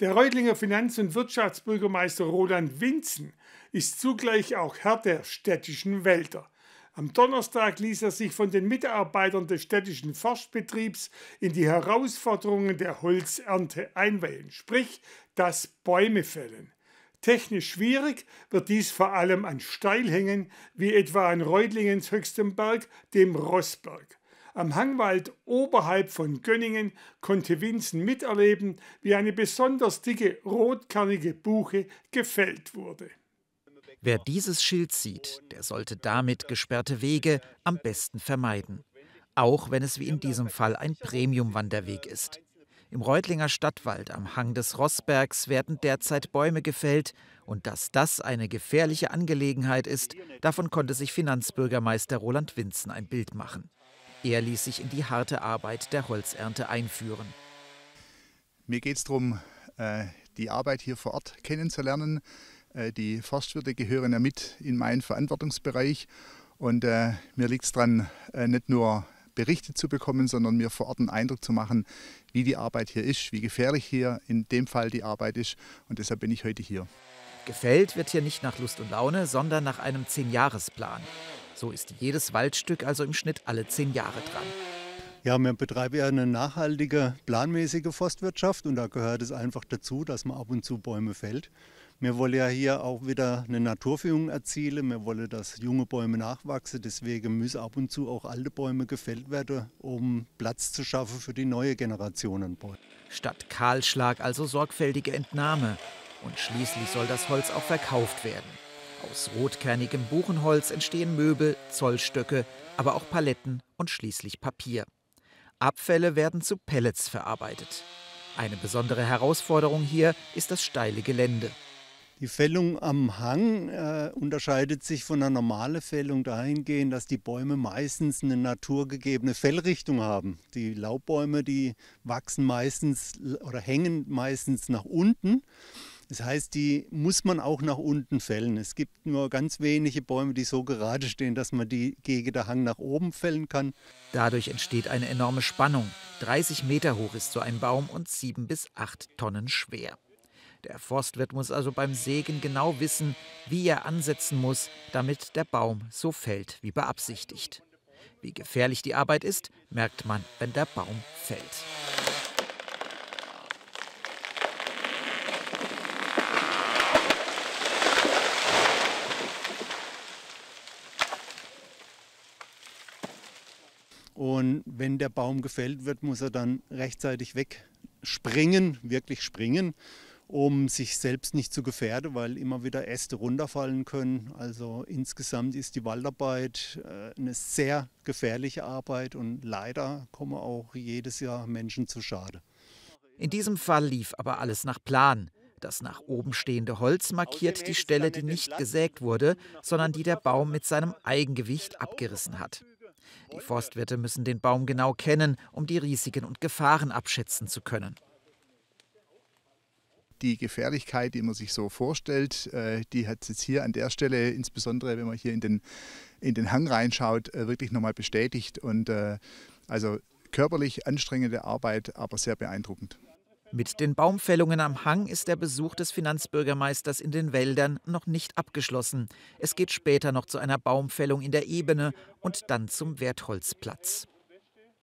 Der Reutlinger Finanz- und Wirtschaftsbürgermeister Roland Winzen ist zugleich auch Herr der städtischen Wälder. Am Donnerstag ließ er sich von den Mitarbeitern des städtischen Forstbetriebs in die Herausforderungen der Holzernte einweihen, sprich das Bäume fällen. Technisch schwierig wird dies vor allem an Steilhängen wie etwa an Reutlingens höchstem Berg, dem Rossberg. Am Hangwald oberhalb von Gönningen konnte Winzen miterleben, wie eine besonders dicke rotkernige Buche gefällt wurde. Wer dieses Schild sieht, der sollte damit gesperrte Wege am besten vermeiden. Auch wenn es wie in diesem Fall ein Premium-Wanderweg ist. Im Reutlinger Stadtwald am Hang des Rossbergs werden derzeit Bäume gefällt. Und dass das eine gefährliche Angelegenheit ist, davon konnte sich Finanzbürgermeister Roland Winzen ein Bild machen. Er ließ sich in die harte Arbeit der Holzernte einführen. Mir geht es darum, äh, die Arbeit hier vor Ort kennenzulernen, äh, die Forstwirte gehören ja mit in meinen Verantwortungsbereich und äh, mir liegt es daran, nicht nur Berichte zu bekommen, sondern mir vor Ort einen Eindruck zu machen, wie die Arbeit hier ist, wie gefährlich hier in dem Fall die Arbeit ist und deshalb bin ich heute hier. Gefällt wird hier nicht nach Lust und Laune, sondern nach einem Zehn-Jahres-Plan. So ist jedes Waldstück also im Schnitt alle zehn Jahre dran. Ja, wir betreiben ja eine nachhaltige, planmäßige Forstwirtschaft und da gehört es einfach dazu, dass man ab und zu Bäume fällt. Wir wollen ja hier auch wieder eine Naturführung erzielen. Wir wollen, dass junge Bäume nachwachsen. Deswegen müssen ab und zu auch alte Bäume gefällt werden, um Platz zu schaffen für die neue Generation an Bäumen. Statt Kahlschlag also sorgfältige Entnahme. Und schließlich soll das Holz auch verkauft werden. Aus rotkernigem Buchenholz entstehen Möbel, Zollstöcke, aber auch Paletten und schließlich Papier. Abfälle werden zu Pellets verarbeitet. Eine besondere Herausforderung hier ist das steile Gelände. Die Fällung am Hang äh, unterscheidet sich von einer normalen Fällung dahingehend, dass die Bäume meistens eine naturgegebene Fällrichtung haben. Die Laubbäume, die wachsen meistens oder hängen meistens nach unten. Das heißt, die muss man auch nach unten fällen. Es gibt nur ganz wenige Bäume, die so gerade stehen, dass man die gegen den Hang nach oben fällen kann. Dadurch entsteht eine enorme Spannung. 30 Meter hoch ist so ein Baum und 7 bis 8 Tonnen schwer. Der Forstwirt muss also beim Sägen genau wissen, wie er ansetzen muss, damit der Baum so fällt wie beabsichtigt. Wie gefährlich die Arbeit ist, merkt man, wenn der Baum fällt. Und wenn der Baum gefällt wird, muss er dann rechtzeitig wegspringen, wirklich springen um sich selbst nicht zu gefährden, weil immer wieder Äste runterfallen können. Also insgesamt ist die Waldarbeit äh, eine sehr gefährliche Arbeit und leider kommen auch jedes Jahr Menschen zu Schade. In diesem Fall lief aber alles nach Plan. Das nach oben stehende Holz markiert die Stelle, die nicht gesägt wurde, sondern die der Baum mit seinem Eigengewicht abgerissen hat. Die Forstwirte müssen den Baum genau kennen, um die Risiken und Gefahren abschätzen zu können die Gefährlichkeit, die man sich so vorstellt, äh, die hat jetzt hier an der Stelle, insbesondere wenn man hier in den, in den Hang reinschaut, äh, wirklich nochmal bestätigt. Und äh, also körperlich anstrengende Arbeit, aber sehr beeindruckend. Mit den Baumfällungen am Hang ist der Besuch des Finanzbürgermeisters in den Wäldern noch nicht abgeschlossen. Es geht später noch zu einer Baumfällung in der Ebene und dann zum Wertholzplatz.